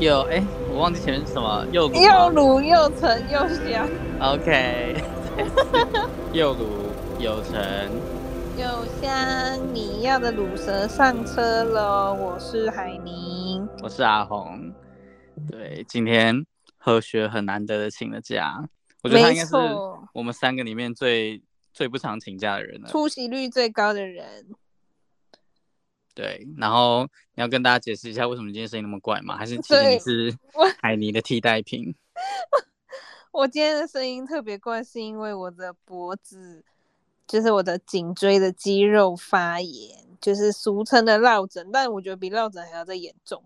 又哎，我忘记前面是什么，又又卤又沉又香。OK，又卤又沉又香，你要的卤蛇上车喽！我是海宁，我是阿红。对，今天何学很难得的请了假，我觉得他应该是我们三个里面最最不常请假的人了，出席率最高的人。对，然后你要跟大家解释一下为什么今天声音那么怪吗？还是其实你是海霓的替代品？我，我今天的声音特别怪，是因为我的脖子，就是我的颈椎的肌肉发炎，就是俗称的落枕，但我觉得比落枕还要再严重。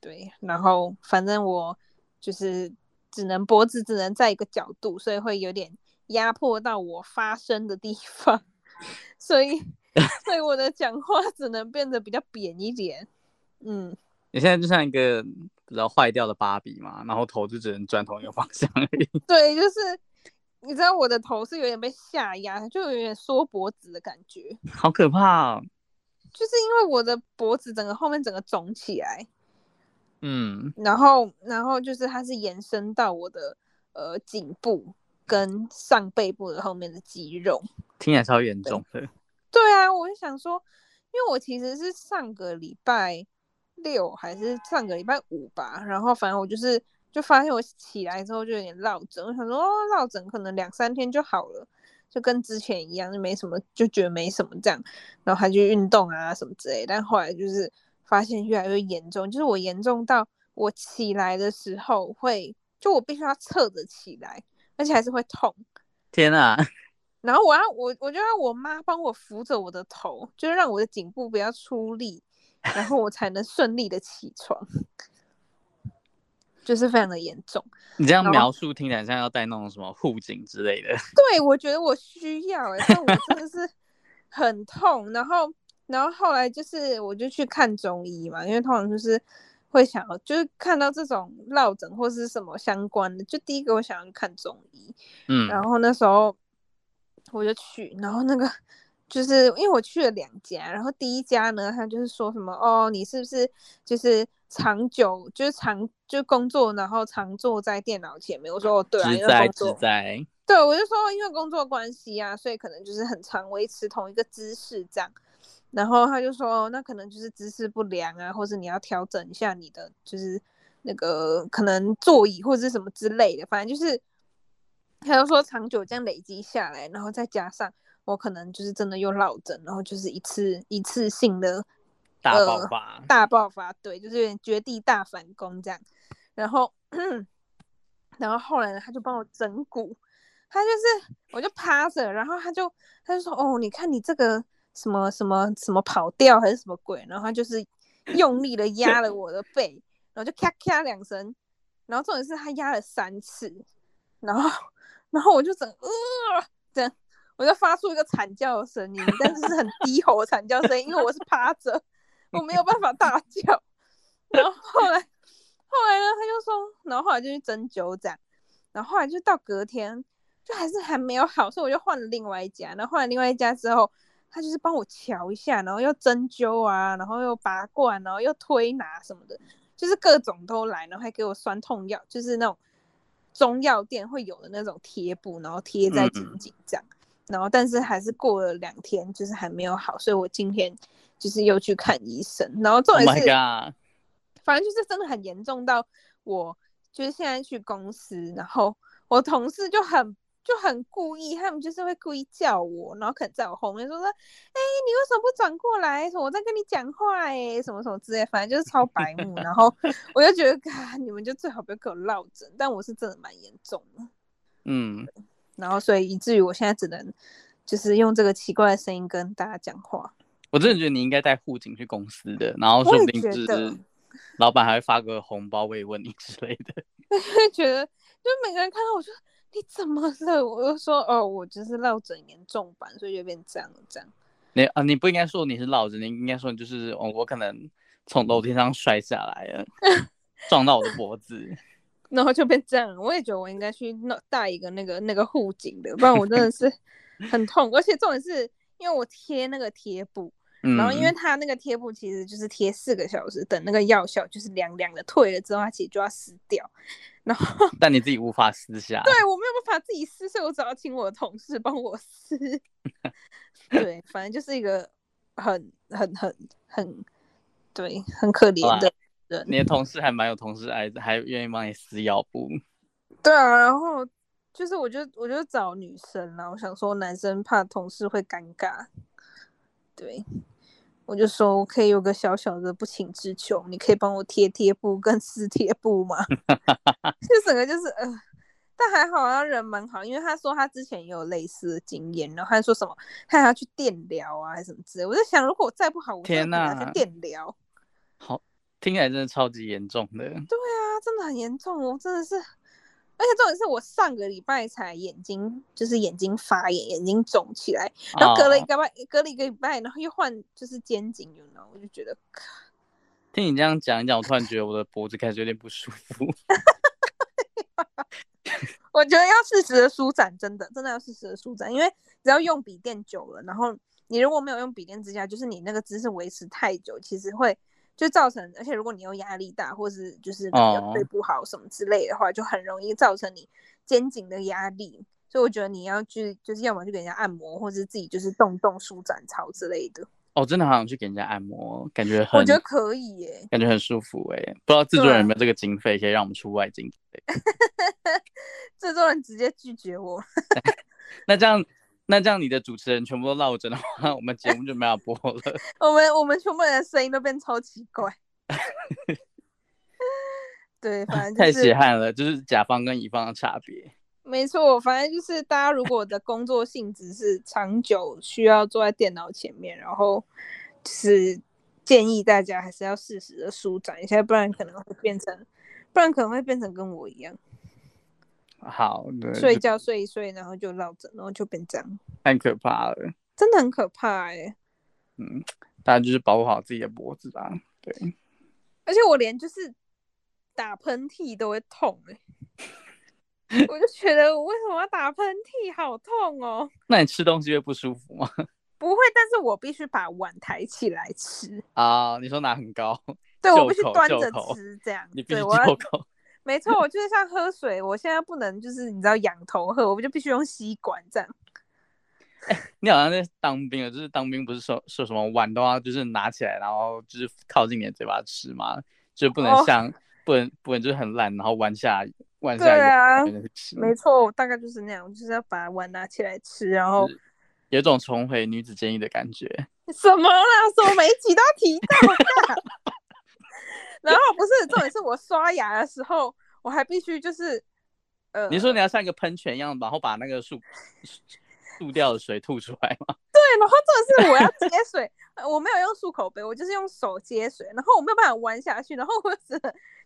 对，然后反正我就是只能脖子只能在一个角度，所以会有点压迫到我发声的地方，所以。所以我的讲话只能变得比较扁一点。嗯，你现在就像一个比较坏掉的芭比嘛，然后头就只能转同一个方向而已。对，就是你知道我的头是有点被下压，就有点缩脖子的感觉，好可怕哦。就是因为我的脖子整个后面整个肿起来，嗯，然后然后就是它是延伸到我的呃颈部跟上背部的后面的肌肉，听起来超严重的。对啊，我就想说，因为我其实是上个礼拜六还是上个礼拜五吧，然后反正我就是就发现我起来之后就有点落枕，我想说，落枕可能两三天就好了，就跟之前一样，就没什么，就觉得没什么这样，然后还去运动啊什么之类，但后来就是发现越来越严重，就是我严重到我起来的时候会，就我必须要侧着起来，而且还是会痛。天啊！然后我要我我就让我妈帮我扶着我的头，就是让我的颈部不要出力，然后我才能顺利的起床，就是非常的严重。你这样描述听起来像要戴那种什么护颈之类的。对，我觉得我需要哎、欸，但我真的是很痛。然后然后后来就是我就去看中医嘛，因为通常就是会想要就是看到这种落枕或是什么相关的，就第一个我想要看中医。嗯，然后那时候。我就去，然后那个就是因为我去了两家，然后第一家呢，他就是说什么哦，你是不是就是长久就是长就工作，然后常坐在电脑前面？我说哦，对啊，因为工作。在对，我就说因为工作关系啊，所以可能就是很常维持同一个姿势这样。然后他就说，那可能就是姿势不良啊，或者你要调整一下你的就是那个可能座椅或者是什么之类的，反正就是。他就说长久这样累积下来，然后再加上我可能就是真的又落枕，然后就是一次一次性的大爆发，呃、大爆发，对，就是有点绝地大反攻这样。然后，然后后来呢，他就帮我整骨，他就是我就趴着，然后他就他就说哦，你看你这个什么什么什么跑调还是什么鬼，然后他就是用力的压了我的背，然后就咔咔两声，然后重点是他压了三次，然后。然后我就整呃这样，我就发出一个惨叫的声音，但是是很低吼的惨叫声音，因为我是趴着，我没有办法大叫。然后后来，后来呢，他就说，然后后来就去针灸这样，然后后来就到隔天，就还是还没有好，所以我就换了另外一家。然后换了另外一家之后，他就是帮我瞧一下，然后又针灸啊，然后又拔罐，然后又推拿什么的，就是各种都来，然后还给我酸痛药，就是那种。中药店会有的那种贴布，然后贴在颈颈这样，嗯嗯，然后但是还是过了两天，就是还没有好，所以我今天就是又去看医生，然后重点是，Oh 反正就是真的很严重到我就是现在去公司，然后我同事就很。就很故意，他们就是会故意叫我，然后可能在我后面说说，哎、欸，你为什么不转过来？我在跟你讲话，哎，什么什么之类，反正就是超白目。然后 我就觉得，啊，你们就最好不要给我落枕。但我是真的蛮严重的，嗯。然后所以以至于我现在只能就是用这个奇怪的声音跟大家讲话。我真的觉得你应该带护颈去公司的，然后说不定就是老板还会发个红包慰问你之类的。我 会觉得，就每个人看到我就。你怎么了？我就说哦，我就是落枕严重版，所以就变这样这样。你啊，你不应该说你是落枕，你应该说你就是哦，我可能从楼梯上摔下来了，撞到我的脖子，然后就变这样。我也觉得我应该去弄带一个那个那个护颈的，不然我真的是 很痛。而且重点是因为我贴那个贴布，嗯，然后因为它那个贴布其实就是贴四个小时，等那个药效就是凉凉的退了之后，它其实就要撕掉。然后，但你自己无法撕下。对，我没有办法自己撕，所以我只好请我的同事帮我撕。对，反正就是一个很很很很，对，很可怜的人。你的同事还蛮有同事爱的，还愿意帮你撕腰部。对啊，然后就是我就我就找女生啦，我想说男生怕同事会尴尬。对。我就说，我可以有个小小的不请之求，你可以帮我贴贴布跟撕贴布吗？就整个就是呃，但还好他人蛮好，因为他说他之前也有类似的经验，然后他说什么他还要去电疗啊，还是什么之类。我在想，如果我再不好，我天哪，去电疗，好，听起来真的超级严重的。对啊，真的很严重哦，真的是。而且重点是我上个礼拜才眼睛就是眼睛发炎，眼睛肿起来，然后隔了一个礼拜，哦，隔了一个礼拜，然后又换就是肩颈，you know，我就觉得，听你这样讲一讲，我突然觉得我的脖子开始有点不舒服。我觉得要适时的舒展，真的真的要适时的舒展，因为只要用笔电久了，然后你如果没有用笔电支架，就是你那个姿势维持太久，其实会。就造成，而且如果你又压力大，或是就是睡不好什么之类的话，oh. 就很容易造成你肩颈的压力。所以我觉得你要去，就是要么去给人家按摩，或者自己就是动动舒展操之类的。哦，真的好想去给人家按摩，感觉很，我觉得可以耶，感觉很舒服哎。不知道制作人有没有这个经费，可以让我们出外景？制作人直接拒绝我。那这样。那这样你的主持人全部都落枕的话，我们节目就没有播了。我们我们全部人的声音都变超奇怪。对，反正、就是、太血汗了，就是甲方跟乙方的差别。没错，反正就是大家如果的工作性质是长久需要坐在电脑前面，然后就是建议大家还是要适时的舒展一下，不然可能会变成，不然可能会变成跟我一样。好，的，睡觉睡一睡，然后就落枕，然后就变这样，太可怕了，真的很可怕哎、欸。嗯，大家就是保护好自己的脖子吧。对，而且我连就是打喷嚏都会痛哎、欸，我就觉得我为什么要打喷嚏，好痛哦。那你吃东西会不舒服吗？不会，但是我必须把碗抬起来吃啊。你说拿很高？对，我必须端着吃，这样。你必须就口。没错，我就是像喝水，我现在不能就是你知道仰头喝，我就必须用吸管这样。欸、你好像在当兵啊，就是当兵不是说说什么碗都要就是拿起来，然后就是靠近你的嘴巴吃吗？就不能像、哦、不能不能就是很懒，然后弯下弯下。对啊，没错，大概就是那样，就是要把碗拿起来吃，然后有种重回女子监狱的感觉。什么啦？什么每一集都要提到？然后不是重点是我刷牙的时候，我还必须就是，呃，你说你要像一个喷泉一样，然后把那个漱漱掉的水吐出来吗？对，然后重点是我要接水，我没有用漱口杯，我就是用手接水，然后我没有办法弯下去，然后我是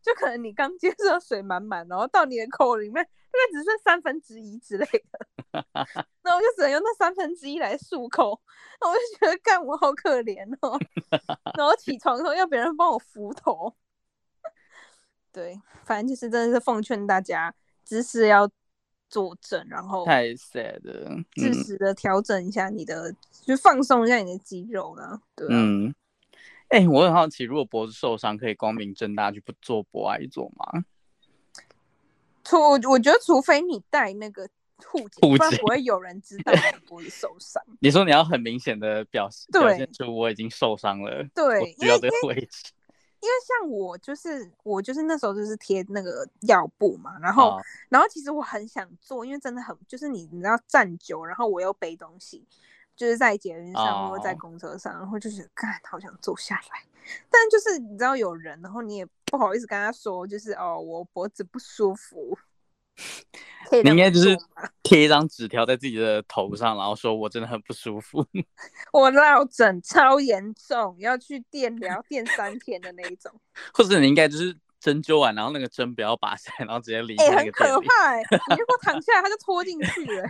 就可能你刚接受水满满，然后到你的口里面大概只剩三分之一之类的，那我就只能用那三分之一来漱口，那我就觉得干我好可怜哦，然后起床的时候要别人帮我扶头。对，反正就是真的是奉劝大家姿势要坐正，然后太 sad 了，适时的调整一下你的，嗯、就放松一下你的肌肉了。对、啊，嗯，哎、欸，我很好奇，如果脖子受伤，可以光明正大去不做博爱做吗？除我觉得，除非你戴那个护颈，不然不会有人知道你脖子受伤。你说你要很明显的表示，表现出我已经受伤了，对，需要这个位置。因为像我就是我就是那时候就是贴那个药布嘛，然后、哦、然后其实我很想做，因为真的很就是你你知道站久，然后我又背东西，就是在捷运上或者在公车上，哦、然后就是干好想坐下来，但就是你知道有人，然后你也不好意思跟他说，就是哦我脖子不舒服。你应该就是贴一张纸条在自己的头上，然后说我真的很不舒服。我落枕超严重，要去电疗电三天的那一种。或者你应该就是针灸完，然后那个针不要拔下来，然后直接离开。哎、欸，很可怕！你如果躺下来，它就拖进去了。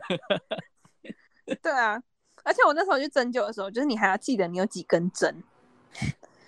对啊，而且我那时候去针灸的时候，就是你还要记得你有几根针。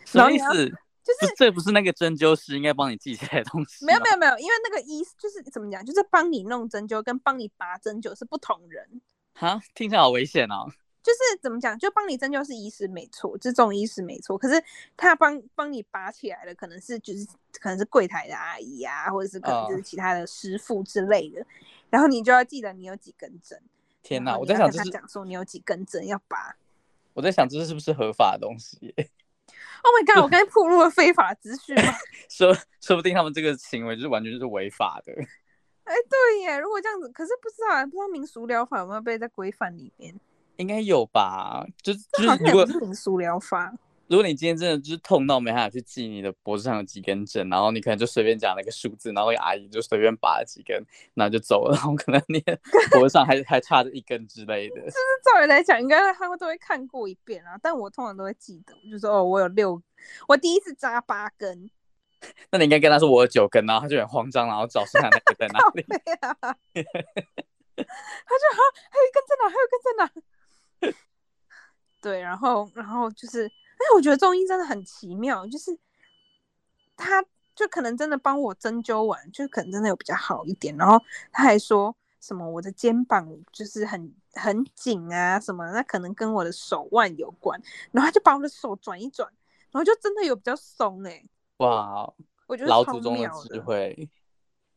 什么意思？就是这不是那个针灸师应该帮你记起来的东西？没有没有没有，因为那个医就是怎么讲，就是帮你弄针灸跟帮你拔针灸是不同人。哈，听起来好危险哦。就是怎么讲，就帮你针灸是医师没错，这种医师没错。可是他帮帮你拔起来的，可能是就是可能是柜台的阿姨啊，或者是可能就是其他的师傅之类的。Uh, 然后你就要记得你有几根针。天哪，我在想，他讲说你有几根针要拔。我在想，这是不是合法的东西？Oh my god！我刚才暴露了非法资讯吗？说说不定他们这个行为就是完全就是违法的。哎，对耶！如果这样子，可是不知道，不知道民俗疗法有没有被在规范里面？应该有吧？就就是如果民俗疗法，如果你今天真的就是痛到没办法去记你的脖子上有几根针，然后你可能就随便讲了一个数字，然后阿姨就随便拔了几根，然后就走了，然后可能你脖子上还还差着一根之类的。就是照理来讲，应该他们都会看过一遍啊，但我通常都会记得，就说哦，我有六，我第一次扎八根。那你应该跟他说我有九根，然后他就很慌张，然后找剩下那个在哪里。他就好，还有一根在哪？还有一根在哪？对，然后，然后就是，哎，我觉得中医真的很奇妙，就是他就可能真的帮我针灸完，就可能真的有比较好一点。然后他还说什么我的肩膀就是很很紧啊什么，那可能跟我的手腕有关。然后他就把我的手转一转，然后就真的有比较松哎、欸。哇，我觉得老祖宗的智慧。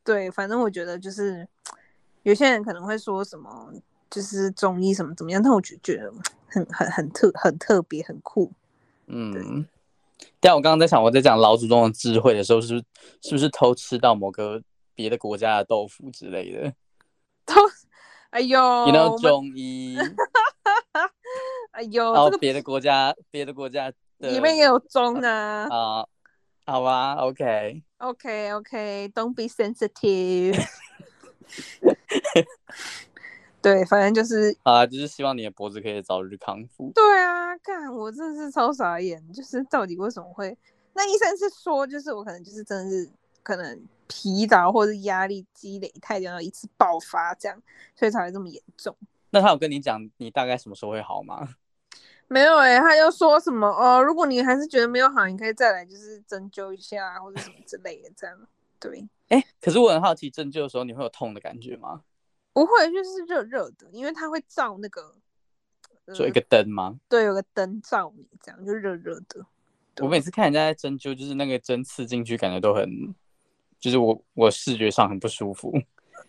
对，反正我觉得就是 有些人可能会说什么，就是中医什么怎么样，但我觉觉得 很很很特很特别很酷。嗯，但我刚刚在想，我在讲老祖宗的智慧的时候，是不是是不是偷吃到某个别的国家的豆腐之类的？偷？哎呦，你那中医？哎呦，然后别的国家，别的国家的里面也有中啊啊。好吧，OK，OK，OK，Don't be sensitive。对，反正就是啊，就是希望你的脖子可以早日康复。对啊，看我真的是超傻眼，就是到底为什么会？那医生是说，就是我可能就是真的是可能疲劳或者压力积累太久，然后一次爆发这样，所以才会这么严重。那他有跟你讲你大概什么时候会好吗？没有哎、欸，他又说什么哦？如果你还是觉得没有好，你可以再来，就是针灸一下或者什么之类的，这样。对，哎、欸，可是我很好奇，针灸的时候你会有痛的感觉吗？不会，就是热热的，因为它会照那个，做、呃、一个灯吗？对，有个灯照你，这样就热热的。我每次看人家在针灸，就是那个针刺进去，感觉都很，就是我我视觉上很不舒服。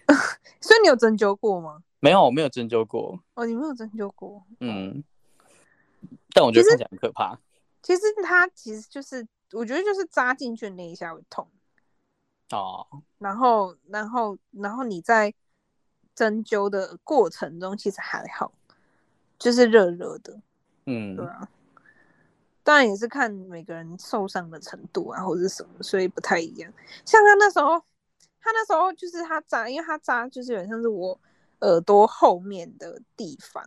所以你有针灸过吗？没有，我没有针灸过。哦，你没有针灸过？嗯。但我觉得看起来很可怕。其实它其实就是，我觉得就是扎进去那一下会痛。哦。然后，然后，然后你在针灸的过程中其实还好，就是热热的。嗯。对啊。当然也是看每个人受伤的程度啊，或者是什么，所以不太一样。像他那时候，他那时候就是他扎，因为他扎就是有点像是我耳朵后面的地方。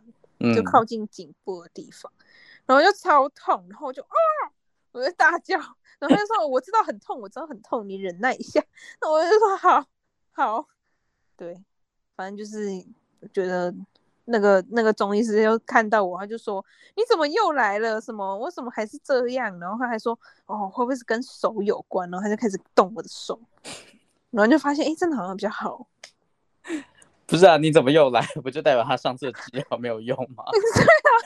就靠近颈部的地方，嗯、然后就超痛，然后就啊，我就大叫，然后他就说 我知道很痛，我知道很痛，你忍耐一下。那我就说好，好，对，反正就是觉得那个那个中医师又看到我，他就说你怎么又来了？什么？为什么还是这样？然后他还说哦，会不会是跟手有关？然后他就开始动我的手，然后就发现哎，真的好像比较好。不是啊，你怎么又来？不就代表他上次的治疗没有用吗？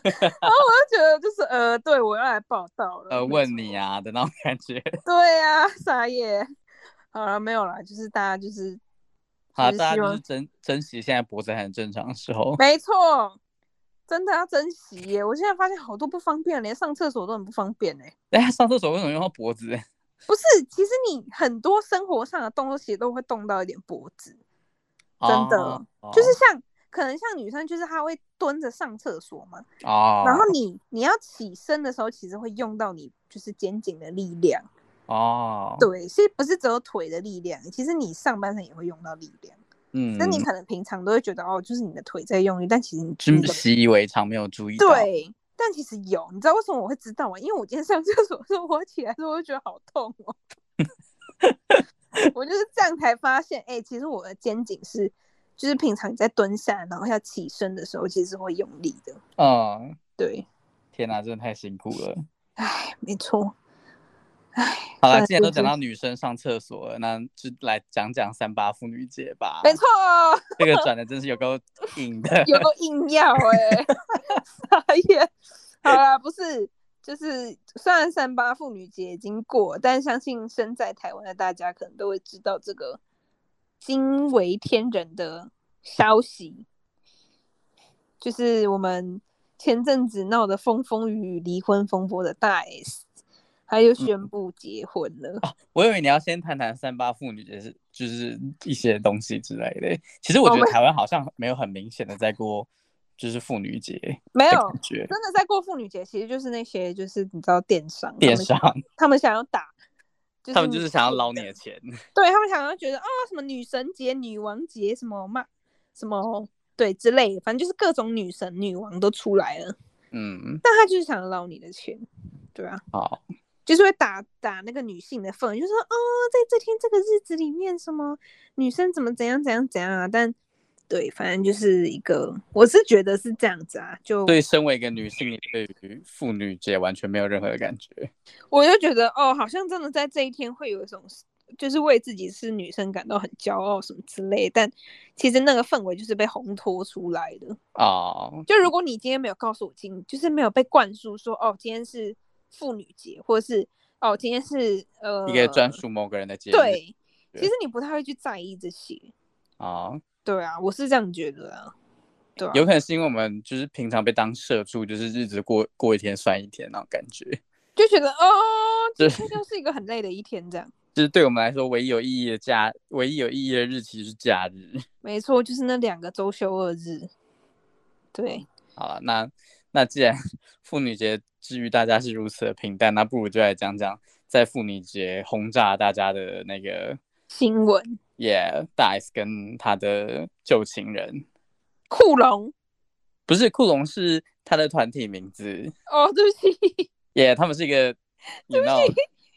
对啊，然后我就觉得就是呃，对我要来报道了。呃，问你啊的那种感觉。对、啊，傻眼。好了，没有啦，就是大家就是，好，大家就是珍珍惜现在脖子很正常的时候。没错，真的要珍惜耶！我现在发现好多不方便，连上厕所都很不方便哎。哎，上厕所为什么用到脖子？不是，其实你很多生活上的动作其实都会动到一点脖子。真的，oh, oh. 就是像可能像女生，就是她会蹲着上厕所嘛。哦。Oh. 然后你你要起身的时候，其实会用到你就是肩颈的力量。哦。Oh. 对，所以不是只有腿的力量，其实你上半身也会用到力量。嗯。那你可能平常都会觉得哦，就是你的腿在用力，但其实你真的习以为常，没有注意到。对，但其实有，你知道为什么我会知道吗？因为我今天上厕所的时候，我起来的时候，我就觉得好痛哦。我就是这样才发现，哎、欸，其实我的肩颈是，就是平常你在蹲下，然后要起身的时候，其实是会用力的。嗯，对。天哪，真的太辛苦了。哎，没错。唉，好了，既然都讲到女生上厕所了，那就来讲讲三八妇女节吧。没错，这个转的真是有够硬的，有够硬要哎、欸，傻眼。好啦，不是，就是虽然三八妇女节已经过，但相信身在台湾的大家可能都会知道这个惊为天人的消息，就是我们前阵子闹得风风雨雨、离婚风波的大 S。他又宣布结婚了。嗯哦、我以为你要先谈谈三八妇女节是就是一些东西之类的。其实我觉得台湾好像没有很明显的在过就是妇女节，没有真的在过妇女节，其实就是那些就是你知道电商电商他，他们想要打，就是、他们就是想要捞你的钱，对他们想要觉得啊、哦、什么女神节、女王节什么嘛什么对之类的，反正就是各种女神、女王都出来了。嗯，但他就是想要捞你的钱，对啊，好。就是会打打那个女性的份，就说哦，在这天这个日子里面，什么女生怎么怎样怎样怎样啊？但对，反正就是一个，我是觉得是这样子啊。就对，身为一个女性，你对于妇女节完全没有任何的感觉。我就觉得哦，好像真的在这一天会有一种，就是为自己是女生感到很骄傲什么之类。但其实那个氛围就是被烘托出来的哦。就如果你今天没有告诉我今，就是没有被灌输说哦，今天是。妇女节，或者是哦，今天是呃一个专属某个人的节日。对，其实你不太会去在意这些啊。哦、对啊，我是这样觉得啊。对啊，有可能是因为我们就是平常被当社畜，就是日子过过一天算一天那种感觉，就觉得哦，今天就是一个很累的一天，这样。就是对我们来说，唯一有意义的假，唯一有意义的日期就是假日。没错，就是那两个周休二日。对。好了，那。那既然 妇女节之于大家是如此的平淡，那不如就来讲讲在妇女节轰炸大家的那个新闻。Yeah，大 S 跟他的旧情人库龙，不是库龙，是他的团体名字。哦，对不起。Yeah，他们是一个有那种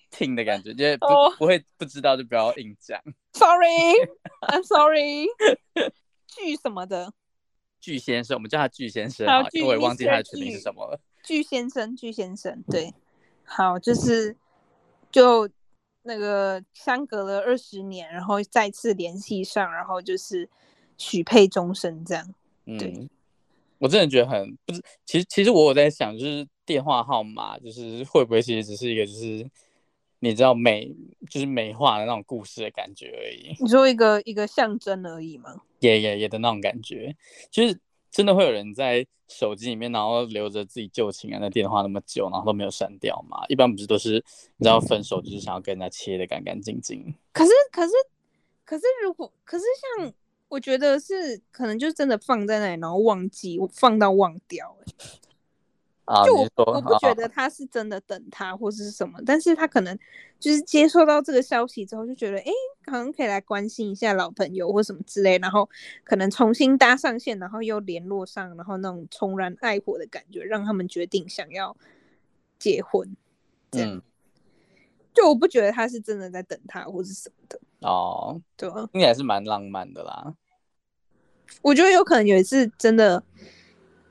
听的感觉，就是不、oh. 不会不知道就不要硬讲。Sorry，I'm sorry。剧什么的。巨先生，我们叫他巨先生啊，因为我忘记他的全名是什么了。巨先生，巨先生，对，好，就是就那个相隔了二十年，然后再次联系上，然后就是许配终身这样。对，嗯，我真的觉得很不是，其实其实我有在想，就是电话号码，就是会不会其实只是一个，就是你知道美，就是美化的那种故事的感觉而已。你说一个一个象征而已吗？也也也的那种感觉，就是真的会有人在手机里面，然后留着自己旧情人的电话那么久，然后都没有删掉嘛？一般不是都是你知道分手就是想要跟人家切的干干净净？可是可是可是如果可是像我觉得是可能就真的放在那里，然后忘记放到忘掉就我我不觉得他是真的等他或是什么，但是他可能就是接受到这个消息之后就觉得，哎，可能可以来关心一下老朋友或什么之类，然后可能重新搭上线，然后又联络上，然后那种重燃爱火的感觉，让他们决定想要结婚。这样，嗯、就我不觉得他是真的在等他或是什么的哦，对，应该是蛮浪漫的啦。我觉得有可能也是真的，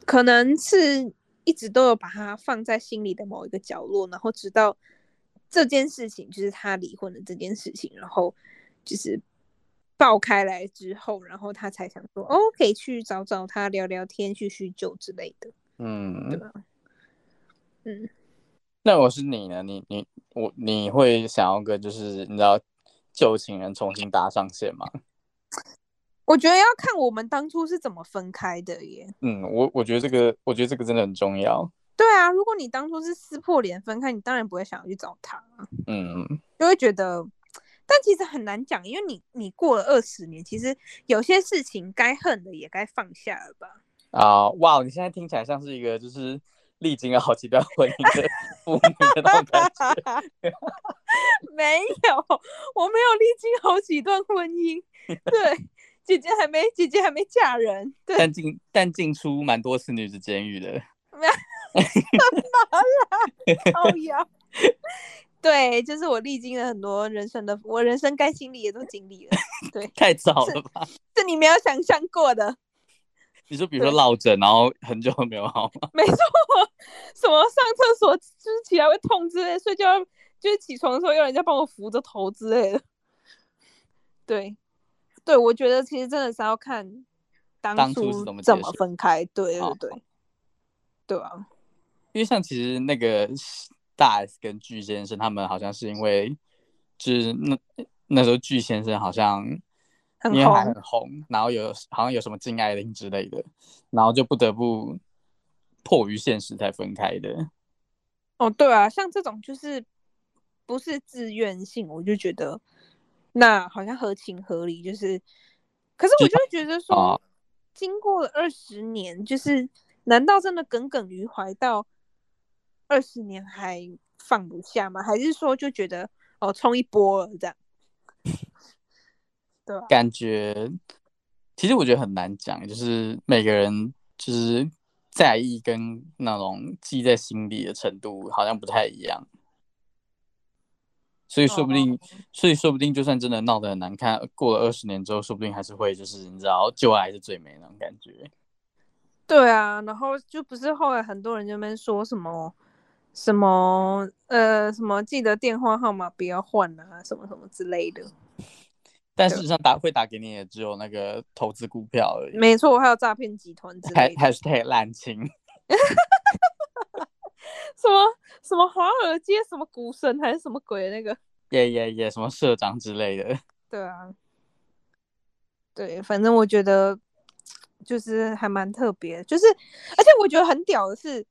可能是。一直都有把他放在心里的某一个角落，然后直到这件事情，就是他离婚的这件事情，然后就是爆开来之后，然后他才想说，哦，可以去找找他聊聊天，叙叙旧之类的，嗯，对吧？嗯，那我是你呢？你你我你会想要个就是你知道旧情人重新搭上线吗？我觉得要看我们当初是怎么分开的耶。嗯，我我觉得这个，我觉得这个真的很重要。对啊，如果你当初是撕破脸分开，你当然不会想要去找他。嗯，就会觉得，但其实很难讲，因为你你过了二十年，其实有些事情该恨的也该放下了吧。啊，哇，你现在听起来像是一个就是历经了好几段婚姻的 父母的那种感觉。没有，我没有历经好几段婚姻。对。姐姐还没，姐姐还没嫁人，对，但进但进出蛮多次女子监狱的。干嘛啦？好呀，对，就是我历经了很多人生的，我人生该经历也都经历了。对，太早了吧？是你没有想象过的。你说，比如说落枕，然后很久都没有好吗？没错，什么上厕所就是起来会痛之类，睡觉就是起床的时候要人家帮我扶着头之类的。对，对，我觉得其实真的是要看当初怎么分开。对对对，对啊，因为像其实那个大 S 跟具先生他们好像是因为，就是那那时候具先生好像因为还很红，然后有好像有什么禁爱令之类的，然后就不得不迫于现实才分开的。哦，对啊，像这种就是不是自愿性，我就觉得。那好像合情合理，就是，可是我就觉得说，啊、经过了二十年，就是难道真的耿耿于怀到二十年还放不下吗？还是说就觉得哦，冲一波了这样？对、啊，感觉其实我觉得很难讲，就是每个人就是在意跟那种记在心里的程度好像不太一样。所以说不定，oh. 所以说不定，就算真的闹得很难看，过了二十年之后，说不定还是会，就是你知道，旧爱是最美那种感觉。对啊，然后就不是后来很多人就边说什么什么呃什么记得电话号码不要换啊，什么什么之类的。但事实上打会打给你也只有那个投资股票而已。没错，还有诈骗集团之类的。还是太滥情。什么华尔街什么股神还是什么鬼那个？也也也，什么社长之类的。对啊，对，反正我觉得就是还蛮特别，就是而且我觉得很屌的是，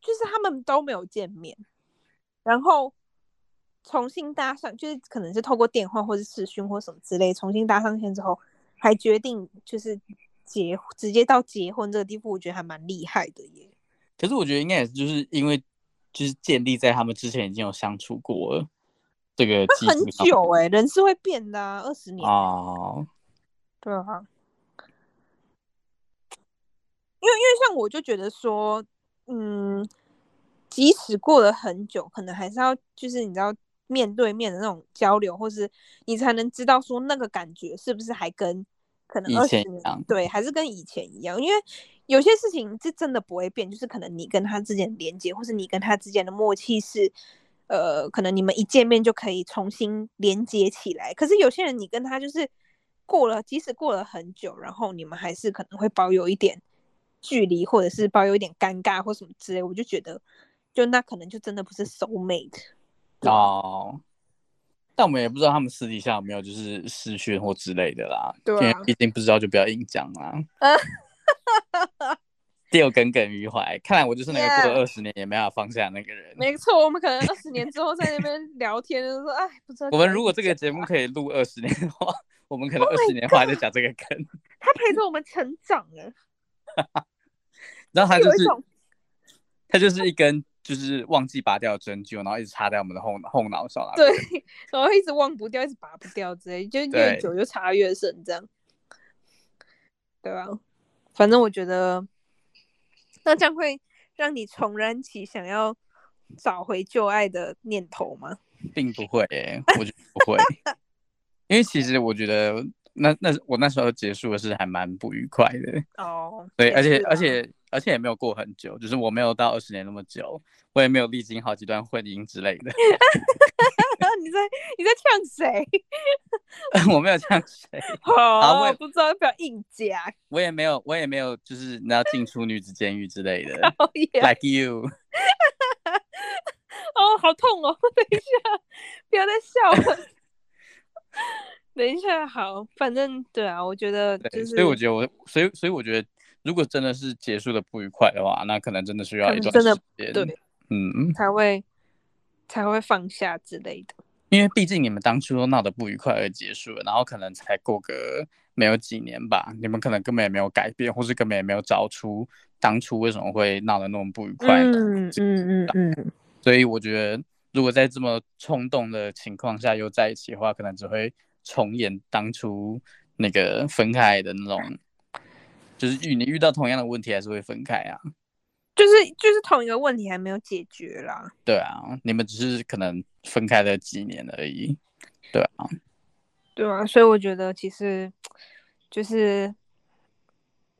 就是他们都没有见面，然后重新搭上，就是可能是透过电话或者视讯或什么之类，重新搭上线之后，还决定就是结直接到结婚这个地步，我觉得还蛮厉害的耶。可是我觉得应该也是，就是因为就是建立在他们之前已经有相处过了，这个很久哎、欸，人是会变的、啊，二十年哦，对啊，因为因为像我就觉得说，嗯，即使过了很久，可能还是要就是你知道面对面的那种交流，或是你才能知道说那个感觉是不是还跟可能二十年对，还是跟以前一样，因为。有些事情是真的不会变，就是可能你跟他之间的连接，或是你跟他之间的默契是，呃，可能你们一见面就可以重新连接起来。可是有些人，你跟他就是过了，即使过了很久，然后你们还是可能会保有一点距离，或者是保有一点尴尬或什么之类。我就觉得，就那可能就真的不是 soul mate 哦。但我们也不知道他们私底下有没有就是视讯或之类的啦。对啊，因为毕竟不知道就不要硬讲啦。又耿耿于怀，看来我就是那个过了二十年也没法放下那个人。没错，我们可能二十年之后在那边聊天，就说 哎，不知道。我们如果这个节目可以录二十年的话，我们可能二十年后还在讲这个梗。Oh、他陪着我们成长了。然后他就是他就是一根就是忘记拔掉的针灸，然后一直插在我们的后后脑勺。对，然后一直忘不掉，一直拔不掉之类，就越久就插越深，这样。对吧？反正我觉得。那这样会让你重燃起想要找回旧爱的念头吗？并不会、欸，我觉得不会，因为其实我觉得那那我那时候结束的是还蛮不愉快的哦。对，而且而且而且也没有过很久，就是我没有到二十年那么久，我也没有历经好几段婚姻之类的。你在你在呛谁？我没有呛谁。好，我也不知道要不要硬讲。我也没有，我也没有，就是你要进出女子监狱之类的。oh, yeah. Like you。哦，好痛哦！等一下，不要再笑了。等一下，好，反正对啊，我觉得就是，所以我觉得我，所以所以我觉得，如果真的是结束的不愉快的话，那可能真的需要一段时间，对，嗯，才会。才会放下之类的，因为毕竟你们当初都闹得不愉快而结束了，然后可能才过个没有几年吧，你们可能根本也没有改变，或是根本也没有找出当初为什么会闹得那么不愉快。嗯嗯嗯嗯。所以我觉得，如果在这么冲动的情况下又在一起的话，可能只会重演当初那个分开的那种，就是遇你遇到同样的问题还是会分开啊。就是就是同一个问题还没有解决啦。对啊，你们只是可能分开了几年而已。对啊，对啊，所以我觉得其实就是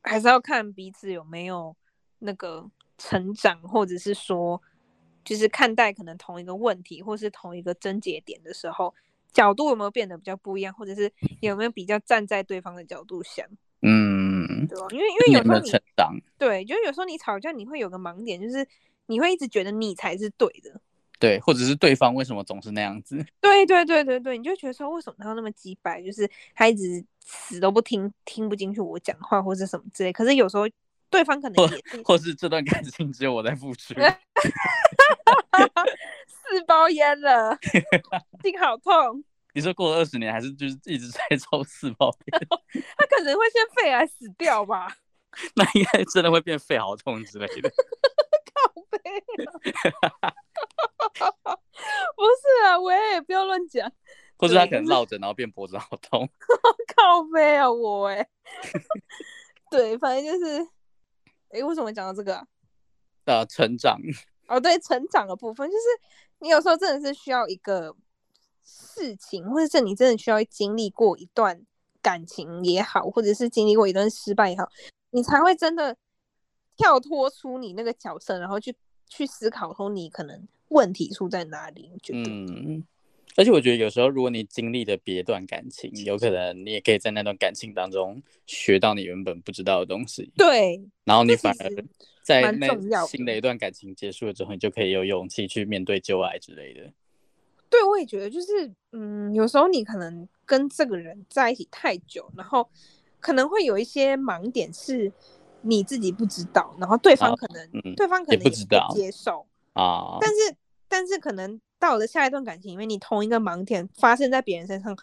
还是要看彼此有没有那个成长，或者是说，就是看待可能同一个问题或是同一个症结点的时候，角度有没有变得比较不一样，或者是有没有比较站在对方的角度想？嗯，对吧？因为因为有时候你，你成长对，就是有时候你吵架，你会有个盲点，就是你会一直觉得你才是对的，对，或者是对方为什么总是那样子？对对对对对，你就觉得说为什么他要那么鸡掰，就是他一直死都不听，听不进去我讲话或者什么之类。可是有时候对方可能或，或是这段感情只有我在付出，四包烟了，心好痛。你说过了二十年，还是就是一直在抽四包烟？他可能会先肺癌死掉吧？那应该真的会变肺好痛之类的。靠背啊！不是啊，我也不要乱讲。或者他可能落枕，然后变脖子好痛。靠背啊，我哎。对，反正就是，哎，为什么讲到这个啊？呃，成长。哦，对，成长的部分，就是你有时候真的是需要一个。事情，或者是你真的需要经历过一段感情也好，或者是经历过一段失败也好，你才会真的跳脱出你那个角色，然后去去思考说你可能问题出在哪里。我觉得，嗯，而且我觉得有时候如果你经历了别段感情，有可能你也可以在那段感情当中学到你原本不知道的东西。对，然后你反而在那新的一段感情结束了之后，你就可以有勇气去面对旧爱之类的。对，我也觉得，就是，嗯，有时候你可能跟这个人在一起太久，然后可能会有一些盲点是你自己不知道，然后对方可能，对方可能也不知道接受啊。但是，但是可能到了下一段感情，因为你同一个盲点发生在别人身上，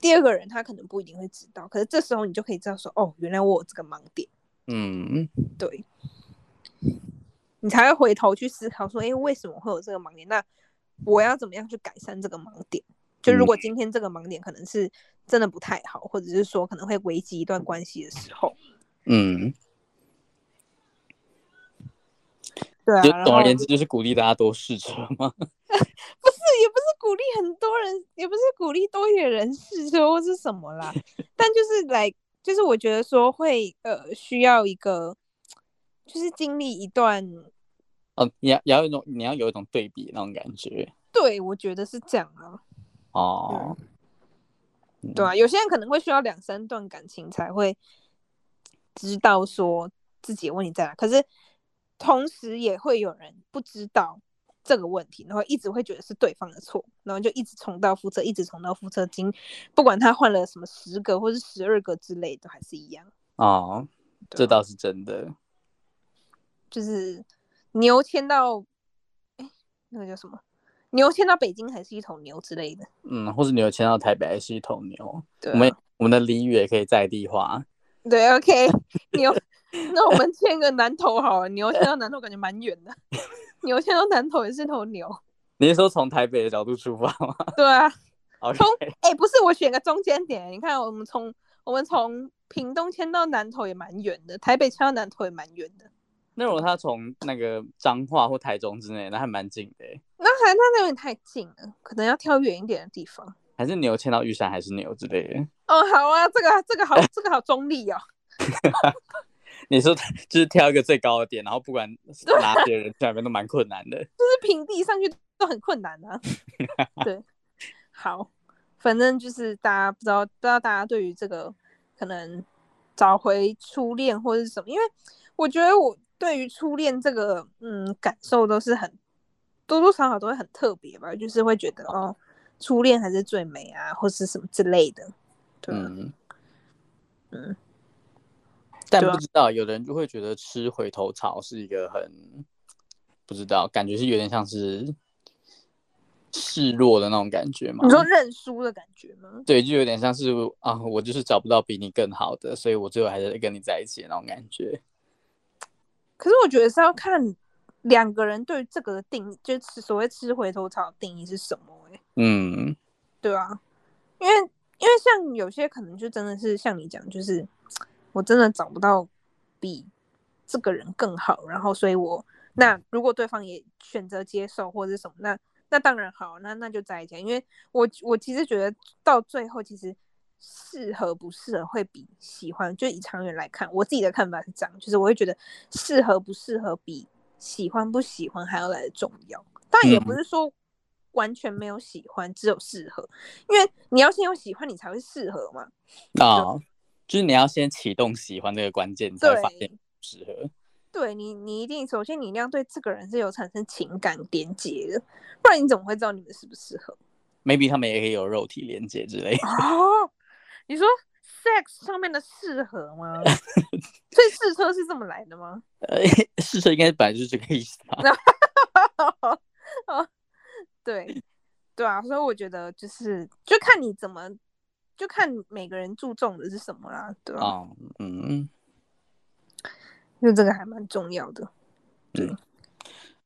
第二个人他可能不一定会知道，可是这时候你就可以知道说，哦，原来我有这个盲点。嗯，对，你才会回头去思考说，哎，为什么会有这个盲点？那我要怎么样去改善这个盲点？就如果今天这个盲点可能是真的不太好，或者是说可能会危及一段关系的时候，嗯，对啊。总而言之，就是鼓励大家多试车吗？不是，也不是鼓励很多人，也不是鼓励多一点人试车或是什么啦。但就是来，就是我觉得说会呃需要一个，就是经历一段。哦，你要要有一种，你要有一种对比那种感觉。对，我觉得是这样啊。哦，对啊，有些人可能会需要两三段感情才会知道说自己的问题在哪，可是同时也会有人不知道这个问题，然后一直会觉得是对方的错，然后就一直重蹈覆辙，一直重蹈覆辙，经不管他换了什么十个或是十二个之类的，还是一样。哦，这倒是真的，就是。牛迁到，哎，那个叫什么？牛迁到北京还是一头牛之类的。嗯，或者牛迁到台北还是一头牛。对、啊，我们我们的俚语也可以在地化。对，OK，牛，那我们迁个南头好了。牛迁到南头感觉蛮远的。牛迁到南头也是一头牛。你是说从台北的角度出发吗？对啊。从哎，不是，我选个中间点。你看，我们从我们从屏东迁到南投也蛮远的，台北迁到南投也蛮远的。那如果他从那个彰化或台中之内，那还蛮近的。那还那那有点太近了，可能要挑远一点的地方。还是牛牵到玉山，还是牛之类的？哦，好啊，这个这个好，这个好中立哦。你说就是挑一个最高的点，然后不管哪些人下面都蛮困难的。就是平地上去都很困难啊。对，好，反正就是大家不知道，不知道大家对于这个可能找回初恋或者是什么，因为我觉得我。对于初恋这个，嗯，感受都是很多多少少都会很特别吧，就是会觉得哦，初恋还是最美啊，或是什么之类的。对，嗯，嗯，但不知道，有的人就会觉得吃回头草是一个很不知道，感觉是有点像是示弱的那种感觉嘛。你说认输的感觉吗？对，就有点像是啊，我就是找不到比你更好的，所以我最后还是跟你在一起的那种感觉。可是我觉得是要看两个人对这个的定义，就是所谓吃回头草的定义是什么？欸？嗯，对啊，因为因为像有些可能就真的是像你讲，就是我真的找不到比这个人更好，然后所以我那如果对方也选择接受或者是什么，那那当然好，那那就在一起。因为我我其实觉得到最后其实。适合不适合会比喜欢，就以长远来看，我自己的看法是这样，就是我会觉得适合不适合比喜欢不喜欢还要来的重要。但也不是说完全没有喜欢，嗯、只有适合，因为你要先有喜欢，你才会适合嘛。啊、哦，就是你要先启动喜欢这个关键，你才会发现适合。对你，你一定首先你一定要对这个人是有产生情感连接的，不然你怎么会知道你们适不适合？Maybe 他们也可以有肉体连接之类的。哦，你说 sex 上面的适合吗？所以试车是这么来的吗？呃，试车应该本来就是这个意思吧。对，对啊，所以我觉得就是就看你怎么，就看每个人注重的是什么啦，对吧？哦，嗯。就这个还蛮重要的，对。嗯，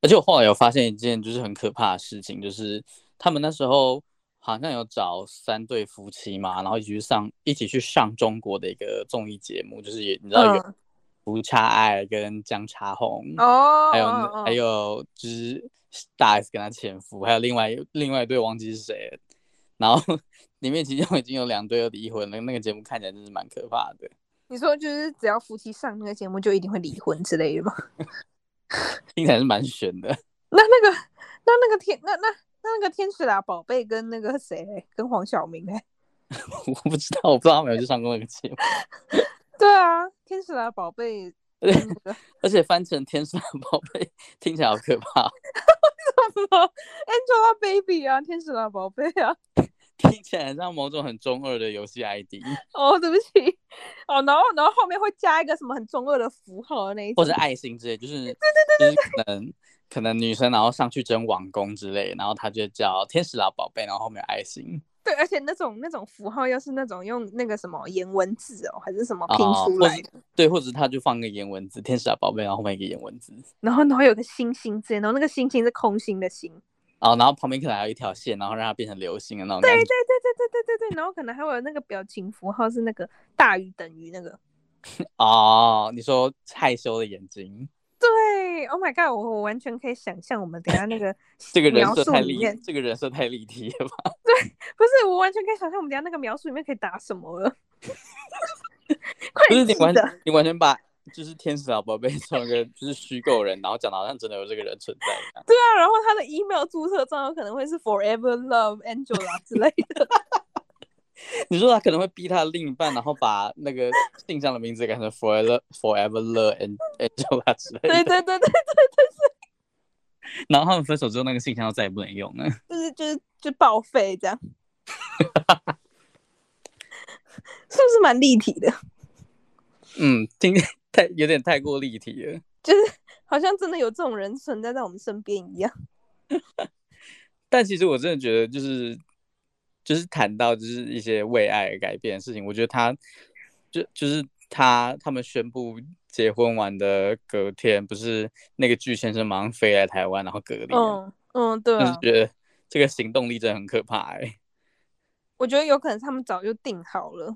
而且我后来有发现一件就是很可怕的事情，就是他们那时候好像有找三对夫妻嘛，然后一起去上一起去上中国的一个综艺节目，就是也你知道有吴差爱跟江茶红哦，还有还有就是大 S 跟他前夫，还有另外另外一对忘记是谁，然后里面其中已经有两对要离婚了，那个节目看起来真是蛮可怕的。你说就是只要夫妻上那个节目就一定会离婚之类的吗？听起来是蛮悬的。那那个那那个天那那那那个天使啦宝贝跟那个谁跟黄晓明呢？我不知道，我不知道他们有去上过那个节目。对啊，天使啦宝贝，而且翻成天使啦宝贝听起来好可怕。为什么？Angelababy 啊，天使啦宝贝啊。听起来像某种很中二的游戏 ID 哦，对不起哦，然后然后后面会加一个什么很中二的符号的那一种，或者爱心之类，就是对对对对，就是可能可能女生然后上去争王宫之类，然后他就叫天使啦宝贝，然后后面爱心。对，而且那种那种符号又是那种用那个什么颜文字哦，还是什么拼出来的？哦、对，或者他就放个颜文字，天使啦宝贝，然后后面一个颜文字，然后然后有个星星之类，然后那个星星是空心的星。哦，然后旁边可能还有一条线，然后让它变成流星的那种。对对对对对对对对，然后可能还有那个表情符号是那个大于等于那个。哦，你说害羞的眼睛。对，Oh my god，我我完全可以想象我们等下那个 这个人设太立，这个人设太立体了吧？对，不是，我完全可以想象我们等下那个描述里面可以打什么了。快 不是你完，你完全把。就是天使啦宝贝做一个就是虚构人，然后讲的好像真的有这个人存在一样。对啊，然后他的 email 注册账号可能会是 Forever Love Angela 之类的。你说他可能会逼他的另一半，然后把那个信箱的名字改成 Forever Forever Love and Angela 之类的。对对对对对对对。然后他们分手之后，那个信箱就再也不能用了。就是就是就报废这样。是不是蛮立体的？嗯，今天。太有点太过立体了，就是好像真的有这种人存在在我们身边一样。但其实我真的觉得，就是就是谈到就是一些为爱而改变的事情，我觉得他就就是他他们宣布结婚完的隔天，不是那个巨先生马上飞来台湾，然后隔离。嗯嗯，对、啊。就是觉得这个行动力真的很可怕哎、欸。我觉得有可能他们早就定好了。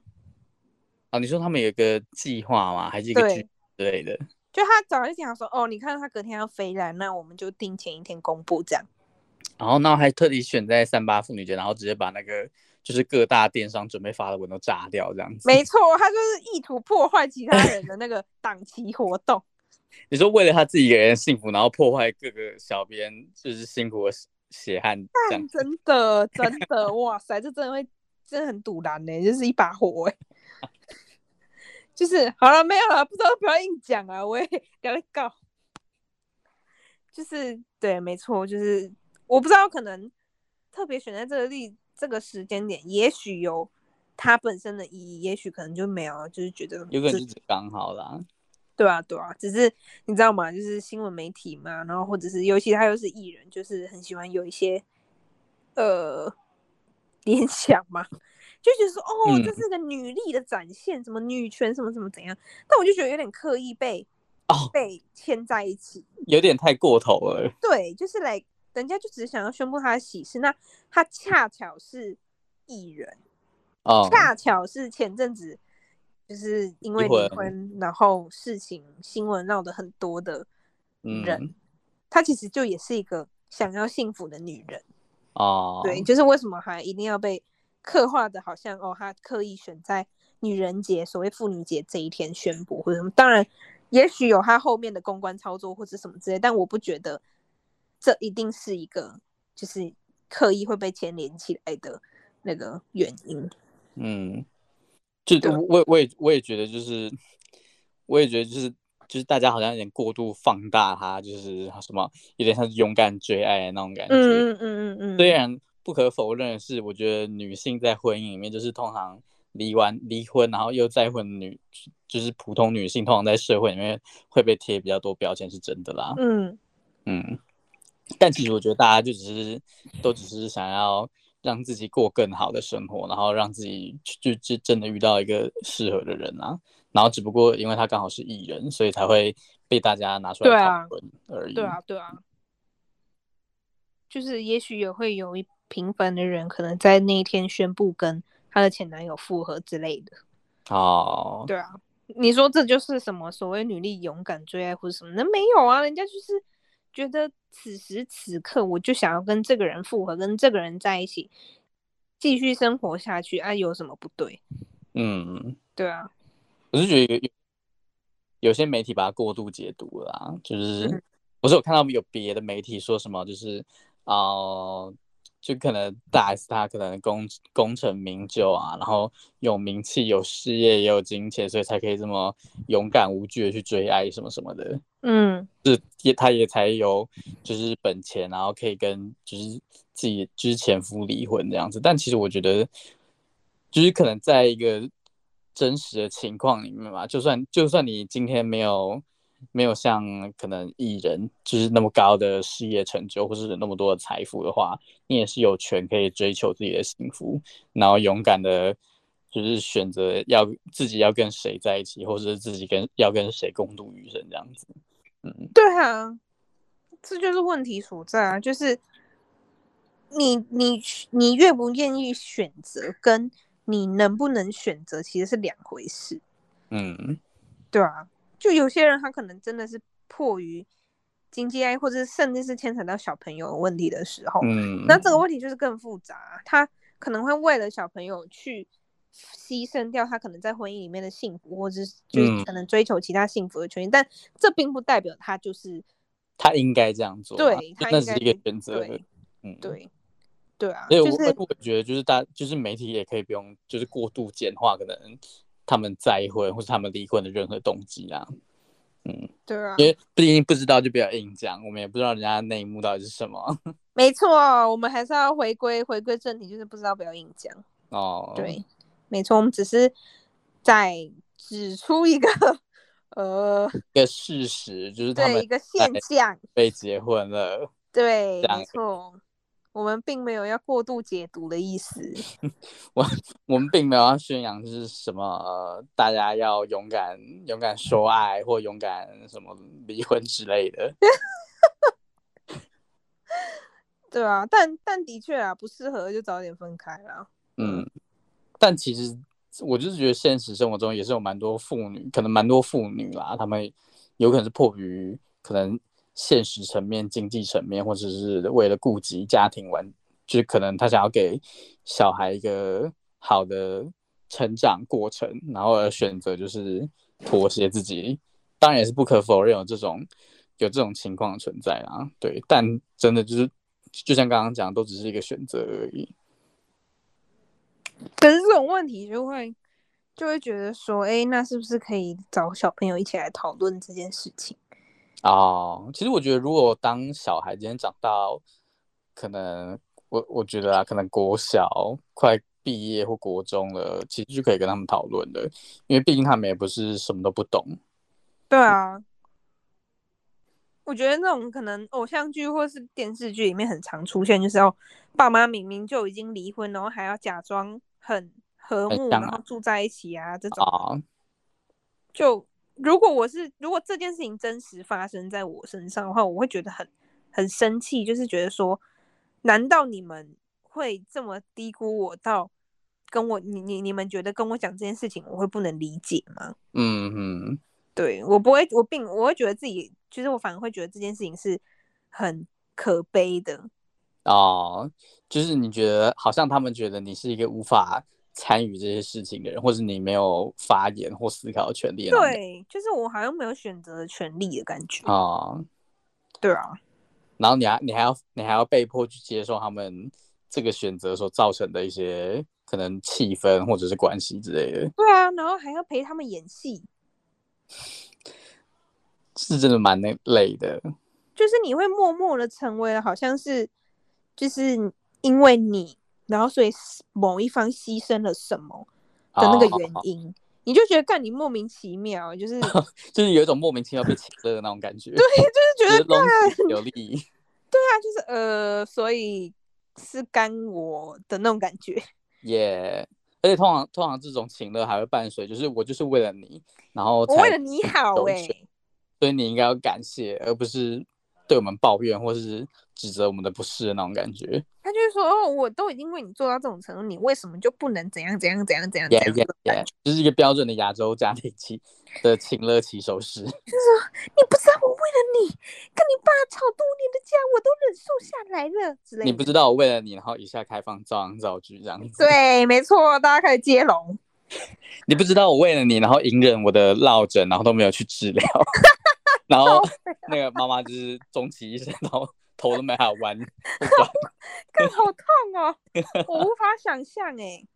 啊，你说他们有个计划吗？还是一个剧之类的？就他早就想说，哦，你看他隔天要飞来，那我们就定前一天公布这样。然后，那还特地选在三八妇女节，然后直接把那个就是各大电商准备发的文都炸掉，这样子。没错，他就是意图破坏其他人的那个 档期活动。你说为了他自己一个人幸福，然后破坏各个小编就是辛苦的血汗，真的 真的哇塞，这真的会真的很堵然呢，就是一把火哎。就是好了，没有了，不知道不要硬讲啊，我也要告。就是对，没错，就是我不知道，可能特别选在这个例这个时间点，也许有它本身的意义，也许可能就没有，就是觉得有可能就是刚好啦。对啊，对啊，只是你知道吗？就是新闻媒体嘛，然后或者是尤其他又是艺人，就是很喜欢有一些呃联想嘛。就觉得说哦，这是个女力的展现，嗯、什么女权，什么什么怎样？但我就觉得有点刻意被哦被牵在一起，有点太过头了。对，就是来、like, 人家就只是想要宣布他的喜事，那他恰巧是艺人，哦，恰巧是前阵子就是因为离婚，然后事情新闻闹得很多的人，嗯、他其实就也是一个想要幸福的女人哦。对，就是为什么还一定要被？刻画的好像哦，他刻意选在女人节，所谓妇女节这一天宣布或者什么。当然，也许有他后面的公关操作或者什么之类，但我不觉得这一定是一个就是刻意会被牵连起来的那个原因。嗯，就我我也我也觉得就是，我也觉得就是就是大家好像有点过度放大他，就是什么有点像是勇敢追爱的那种感觉。嗯嗯嗯嗯。虽然不可否认的是，我觉得女性在婚姻里面就是通常离完离婚然后又再婚的女，就是普通女性通常在社会里面会被贴比较多标签，是真的啦。嗯嗯。但其实我觉得大家就只是都只是想要。让自己过更好的生活，然后让自己就就真的遇到一个适合的人啊，然后只不过因为他刚好是艺人，所以才会被大家拿出来讨论而已。对啊，对啊，对啊，就是也许也会有一平凡的人，可能在那一天宣布跟他的前男友复合之类的。哦，对啊，你说这就是什么所谓女力勇敢追爱或者什么？那没有啊，人家就是。觉得此时此刻，我就想要跟这个人复合，跟这个人在一起，继续生活下去，啊，有什么不对？嗯，对啊。我是觉得有有些媒体把它过度解读了啊，就是我是有看到有别的媒体说什么，就是啊。呃就可能大 S 他可能功功成名就啊，然后有名气、有事业、也有金钱，所以才可以这么勇敢无惧的去追爱什么什么的。嗯，是也他也才有就是本钱，然后可以跟就是自己之前夫离婚这样子。但其实我觉得，就是可能在一个真实的情况里面嘛，就算就算你今天没有。没有像可能艺人就是那么高的事业成就，或是那么多的财富的话，你也是有权可以追求自己的幸福，然后勇敢的，就是选择要自己要跟谁在一起，或者是自己跟要跟谁共度余生这样子。嗯，对啊，这就是问题所在啊，就是你你你愿不愿意选择，跟你能不能选择其实是两回事。嗯，对啊。就有些人他可能真的是迫于经济压力，或者甚至是牵扯到小朋友的问题的时候，嗯，那这个问题就是更复杂。他可能会为了小朋友去牺牲掉他可能在婚姻里面的幸福，或者是就是可能追求其他幸福的权利，嗯，但这并不代表他就是他应该这样做，啊，对，他那是一个选择，嗯，对，对啊。所以我就是我觉得就是大就是媒体也可以不用就是过度简化可能。他们再婚或是他们离婚的任何动机啊，嗯，对啊，因为毕竟不知道就不要硬讲，我们也不知道人家内幕到底是什么。没错，我们还是要回归回归正题，就是不知道不要硬讲。哦，对，没错，我们只是在指出一个呃一个事实，就是他们一个现象被结婚了。对，没错。我们并没有要过度解读的意思，我我们并没有要宣扬就是什么、呃、大家要勇敢勇敢说爱或勇敢什么离婚之类的，对啊，但但的确啊，不适合就早点分开了。但其实我就是觉得现实生活中也是有蛮多妇女，可能蛮多妇女啦，她们有可能是迫于可能。现实层面、经济层面，或者是为了顾及家庭完，就是可能他想要给小孩一个好的成长过程，然后而选择就是妥协自己，当然也是不可否认有这种有这种情况存在啊。对，但真的就是就像刚刚讲，都只是一个选择而已。可是这种问题就会就会觉得说，哎，那是不是可以找小朋友一起来讨论这件事情？哦，其实我觉得，如果当小孩今天长到，可能我我觉得啊，可能国小快毕业或国中了，其实就可以跟他们讨论的，因为毕竟他们也不是什么都不懂。对啊，我觉得那种可能偶像剧或是电视剧里面很常出现，就是要爸妈明明就已经离婚，然后还要假装很和睦，然后住在一起啊，这种，哦、就。如果我是，如果这件事情真实发生在我身上的话，我会觉得很很生气，就是觉得说，难道你们会这么低估我到跟我你你你们觉得跟我讲这件事情，我会不能理解吗？嗯嗯，对，我不会，我并我会觉得自己，其实我反而会觉得这件事情是很可悲的。哦，就是你觉得好像他们觉得你是一个无法。参与这些事情的人，或是你没有发言或思考的权利。对，就是我好像没有选择的权利的感觉。啊，对啊，然后你还你还要你还要被迫去接受他们这个选择所造成的一些可能气氛或者是关系之类的。对啊，然后还要陪他们演戏，是真的蛮累累的。就是你会默默的成为了好像是，就是因为你，然后所以某一方牺牲了什么的那个原因。Oh. 你就觉得干你莫名其妙，就是 就是有一种莫名其妙被请乐的那种感觉。对，就是觉得干有利益。对啊，就是呃，所以是干我的那种感觉。耶、yeah.，而且通常通常这种请乐还会伴随，就是我就是为了你，然后我为了你好哎、欸，所以你应该要感谢，而不是对我们抱怨或是指责我们的不是的那种感觉。他就是说，哦，我都已经为你做到这种程度，你为什么就不能怎样怎样怎样怎样怎样？Yeah, yeah, yeah. 就是一个标准的亚洲家庭期的情乐起手式。就是说，你不知道我为了你跟你爸吵多年的架，我都忍受下来了之类的。你不知道我为了你，然后一下开放照样造句这样子。对，没错，大家可以接龙。你不知道我为了你，然后隐忍我的落枕，然后都没有去治疗，然后那个妈妈就是终其一生，然后。头都没法弯，更 好痛哦！我无法想象哎，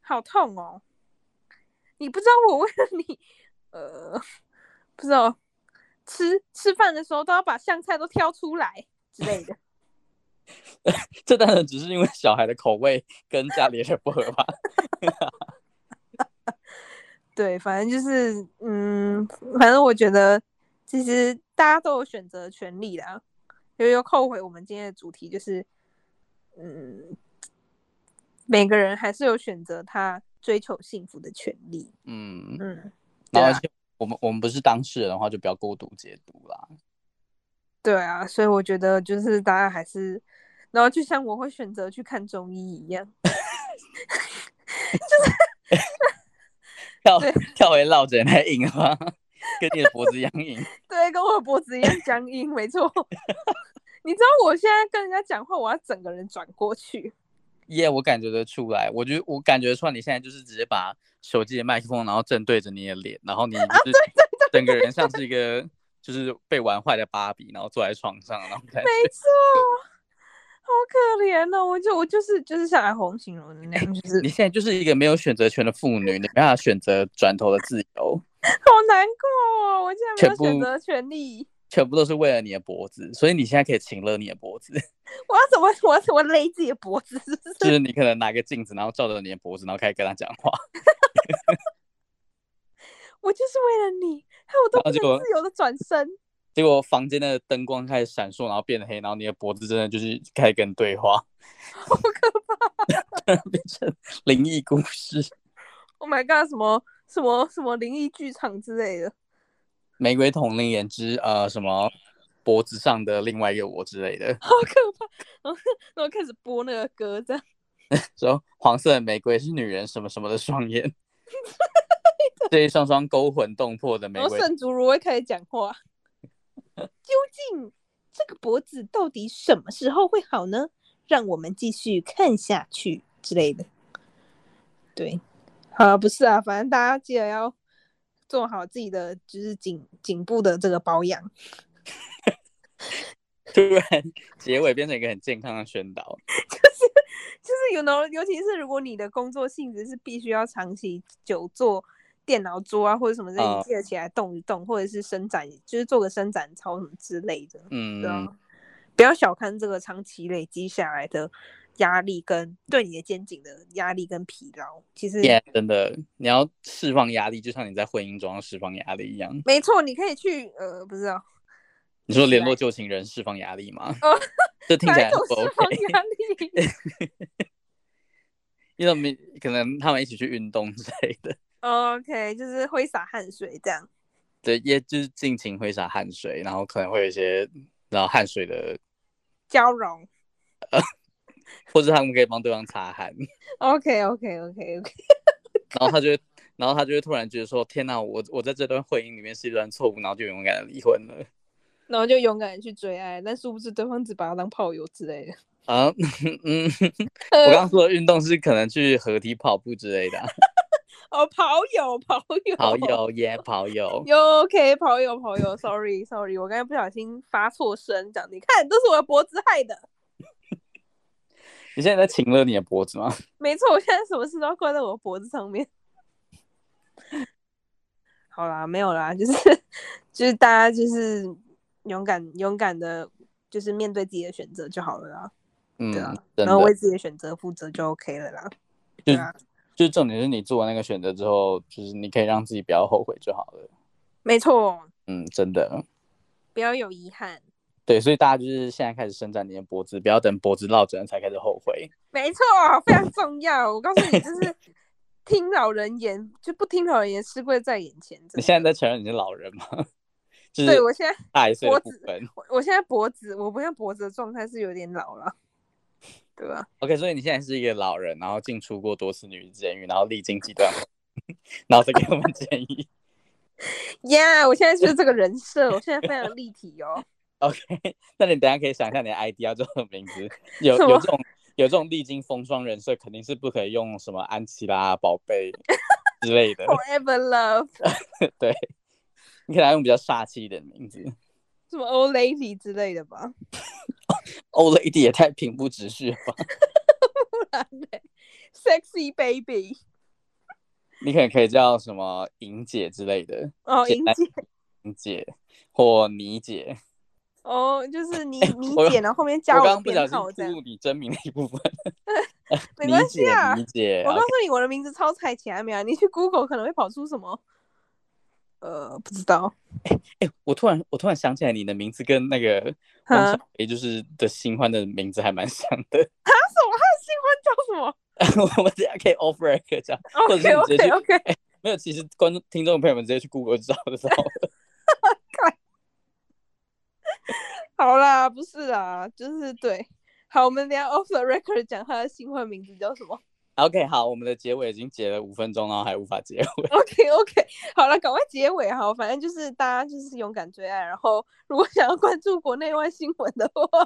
好痛哦！你不知道我为了你，呃，不知道吃吃饭的时候都要把香菜都挑出来之类的。这当然只是因为小孩的口味跟家里人不合吧？对，反正就是，嗯，反正我觉得其实大家都有选择权利啦。又又扣回我们今天的主题，就是，嗯，每个人还是有选择他追求幸福的权利。嗯嗯，然后我们我们不是当事人的话，就不要过度解读啦。对啊，所以我觉得就是大家还是，然后就像我会选择去看中医一样，就是 跳跳回落枕太硬了吗？跟你的脖子一样硬。对，跟我的脖子一样僵硬，没错。你知道我现在跟人家讲话，我要整个人转过去。耶、yeah，我感觉得出来。我觉我感觉出来，你现在就是直接把手机的麦克风，然后正对着你的脸，然后你就是整个人像是一个就是被玩坏的芭比，然后坐在床上那种感觉。没错，好可怜哦！我就我就是就是像来红形容的那样，就是你现在就是一个没有选择权的妇女，你没办法选择转头的自由。好难过哦！我现在没有选择权利。全部都是为了你的脖子，所以你现在可以请了你的脖子。我要怎么，我要怎么勒自己的脖子？是不是？就是你可能拿个镜子，然后照着你的脖子，然后开始跟他讲话。我就是为了你，我都不能自由的转身。结果房间的灯光开始闪烁，然后变黑，然后你的脖子真的就是开始跟你对话，好可怕！变成灵异故事。Oh my god！什么什么什么灵异剧场之类的。玫瑰同林眼之呃什么脖子上的另外一个我之类的，好可怕！然后然后开始播那个歌，这样 说黄色的玫瑰是女人什么什么的双眼，这一双双勾魂动魄的玫瑰。然后圣主如会开始讲话，究竟这个脖子到底什么时候会好呢？让我们继续看下去之类的。对，好，不是啊，反正大家记得要。做好自己的就是颈颈部的这个保养，突然结尾变成一个很健康的宣导，就是就是有 know 尤其是如果你的工作性质是必须要长期久坐电脑桌啊或者什么这你，记得起来动一动，或者是伸展，就是做个伸展操什么之类的，嗯，对啊，不要小看这个长期累积下来的。压力跟对你的肩颈的压力跟疲劳，其实、yeah, 真的，你要释放压力，就像你在婚姻中要释放压力一样。没错，你可以去呃，不知道，你说联络旧情人释放压力吗？哦，这听起来不 OK。因为没可能他们一起去运动之类的。OK，就是挥洒汗水这样。对，也就是尽情挥洒汗水，然后可能会有一些然后汗水的交融。或者他们可以帮对方擦汗。OK OK OK OK。然后他就，然后他就会突然觉得说：“天哪，我我在这段婚姻里面是一段错误。”然后就勇敢的离婚了。然后就勇敢的去追爱，但殊不知对方只把他当炮友之类的。啊，嗯，我刚刚说的运动是可能去合体跑步之类的、啊。哦，跑友，跑友，跑友耶，跑友。有 OK，跑友，跑友。Sorry，Sorry，我刚才不小心发错声，讲你看，都是我的脖子害的。你现在在情勒你的脖子吗？没错，我现在什么事都要挂在我脖子上面。好啦，没有啦，就是就是大家就是勇敢勇敢的，就是面对自己的选择就好了啦。嗯，对啊，然后为自己的选择负责就 OK 了啦。对啊，就是重点是你做完那个选择之后，就是你可以让自己不要后悔就好了。没错。嗯，真的。不要有遗憾。对，所以大家就是现在开始伸展你的脖子，不要等脖子落枕才开始后悔。没错，非常重要。我告诉你，就是 听老人言，就不听老人言，吃亏在眼前。你现在在承认你是老人吗？就是、对，我现在大一岁脖子，我现在脖子，我不像脖子的状态是有点老了。对吧？OK，所以你现在是一个老人，然后进出过多次女子监狱，然后历经几段，然后再给我们建议。呀，yeah, 我现在就是这个人设，我现在非常立体哦。OK，那你等下可以想一下你的 ID 要叫什么名字？有有这种有这种历经风霜人设，肯定是不可以用什么安琪拉宝贝之类的。Forever Love。对，你可以来用比较煞气一点的名字，什么 Old Lady 之类的吧。Old Lady 也太平铺直叙了吧？Sexy Baby。你可能可以叫什么莹姐之类的哦，莹姐、莹姐或倪姐。哦，就是你你姐，然后后面加我编号这样。你真名的一部分。没关系啊。我告诉你，我的名字超彩前面啊，你去 Google 可能会跑出什么？呃，不知道。哎哎，我突然我突然想起来，你的名字跟那个 王小雷就是的新欢的名字还蛮像的。啊？什么？他的新欢叫什么？我们等下可以 off record 这样，OK OK OK、欸。没有，其实观众、听众朋友们直接去 Google 就知道就知道了。好啦，不是啦，就是对。好，我们等下 off the record 讲他的新欢名字叫什么？OK，好，我们的结尾已经结了五分钟，然后还无法结尾。OK OK，好了，赶快结尾哈。反正就是大家就是勇敢追爱，然后如果想要关注国内外新闻的话，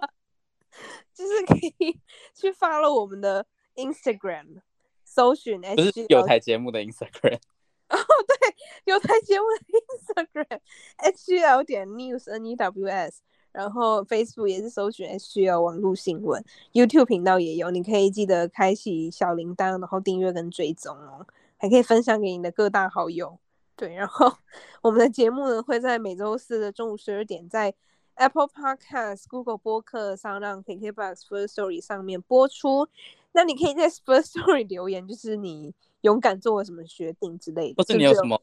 就是可以 去 follow 我们的。Instagram 搜寻 H，不是有台节目的 Instagram 哦，对，有台节目的 Instagram HGL 点 News N E W S，然后 Facebook 也是搜寻 SGL 网络新闻，YouTube 频道也有，你可以记得开启小铃铛，然后订阅跟追踪哦，还可以分享给你的各大好友。对，然后 我们的节目呢会在每周四的中午十二点在 Apple Podcast、Google 播客上让 KKBOX First Story 上面播出。那你可以在 First Story 留言，就是你勇敢做了什么决定之类的，或是你有什么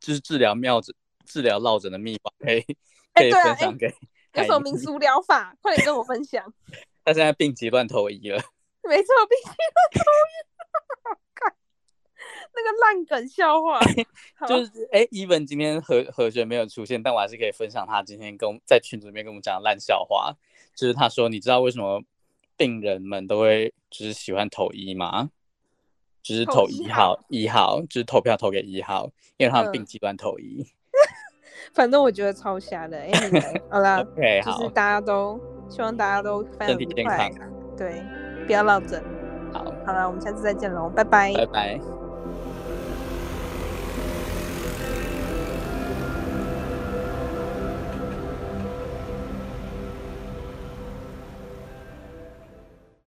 就是治疗妙治治疗落枕的秘方，可以可以分享给。有什么民俗疗法，快点跟我分享。他现在病急乱投医了。没错，病急乱投医。看那个烂梗笑话，就是哎，Even 今天何何学没有出现，但我还是可以分享他今天跟我在群组里面跟我们讲的烂笑话。就是他说，你知道为什么？病人们都会就是喜欢投一吗？就是投一号，一号就是投票投给一号，因为他们病急乱投一。反正我觉得超瞎的。Anyway, 好了，OK，就是大家都希望大家都身体健康，对，不要落枕。好，好了，我们下次再见喽，拜拜，拜拜。